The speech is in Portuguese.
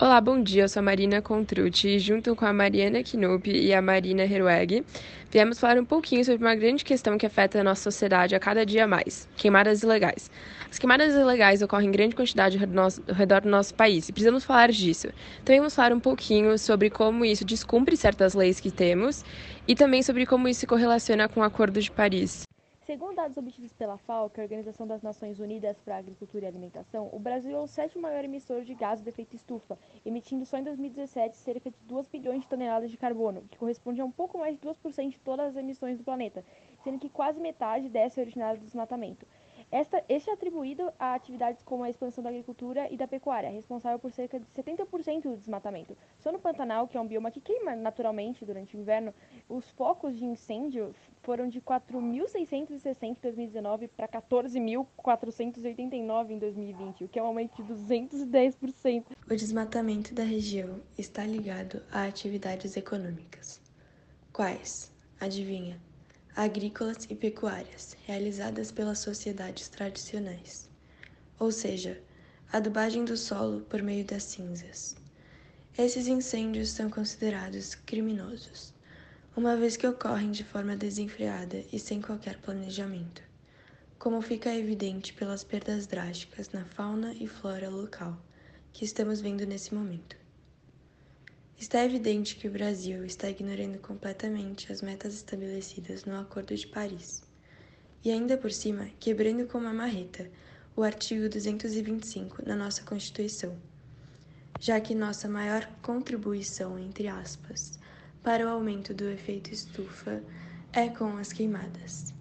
Olá, bom dia. Eu sou a Marina Contrucci e junto com a Mariana Knupp e a Marina Herweg, viemos falar um pouquinho sobre uma grande questão que afeta a nossa sociedade a cada dia mais: queimadas ilegais. As queimadas ilegais ocorrem em grande quantidade ao redor do nosso país e precisamos falar disso. Também vamos falar um pouquinho sobre como isso descumpre certas leis que temos e também sobre como isso se correlaciona com o Acordo de Paris. Segundo dados obtidos pela FAO, que é a Organização das Nações Unidas para a Agricultura e Alimentação, o Brasil é o sétimo maior emissor de gás de efeito estufa, emitindo só em 2017 cerca de 2 bilhões de toneladas de carbono, que corresponde a um pouco mais de 2% de todas as emissões do planeta, sendo que quase metade dessa é originada do desmatamento. Esta, este é atribuído a atividades como a expansão da agricultura e da pecuária, responsável por cerca de 70% do desmatamento. Só no Pantanal, que é um bioma que queima naturalmente durante o inverno, os focos de incêndio foram de 4.660 em 2019 para 14.489 em 2020, o que é um aumento de 210%. O desmatamento da região está ligado a atividades econômicas. Quais? Adivinha? Agrícolas e pecuárias, realizadas pelas sociedades tradicionais, ou seja, adubagem do solo por meio das cinzas. Esses incêndios são considerados criminosos, uma vez que ocorrem de forma desenfreada e sem qualquer planejamento, como fica evidente pelas perdas drásticas na fauna e flora local que estamos vendo nesse momento. Está evidente que o Brasil está ignorando completamente as metas estabelecidas no Acordo de Paris. E ainda por cima, quebrando com uma marreta o artigo 225 na nossa Constituição, já que nossa maior contribuição, entre aspas, para o aumento do efeito estufa é com as queimadas.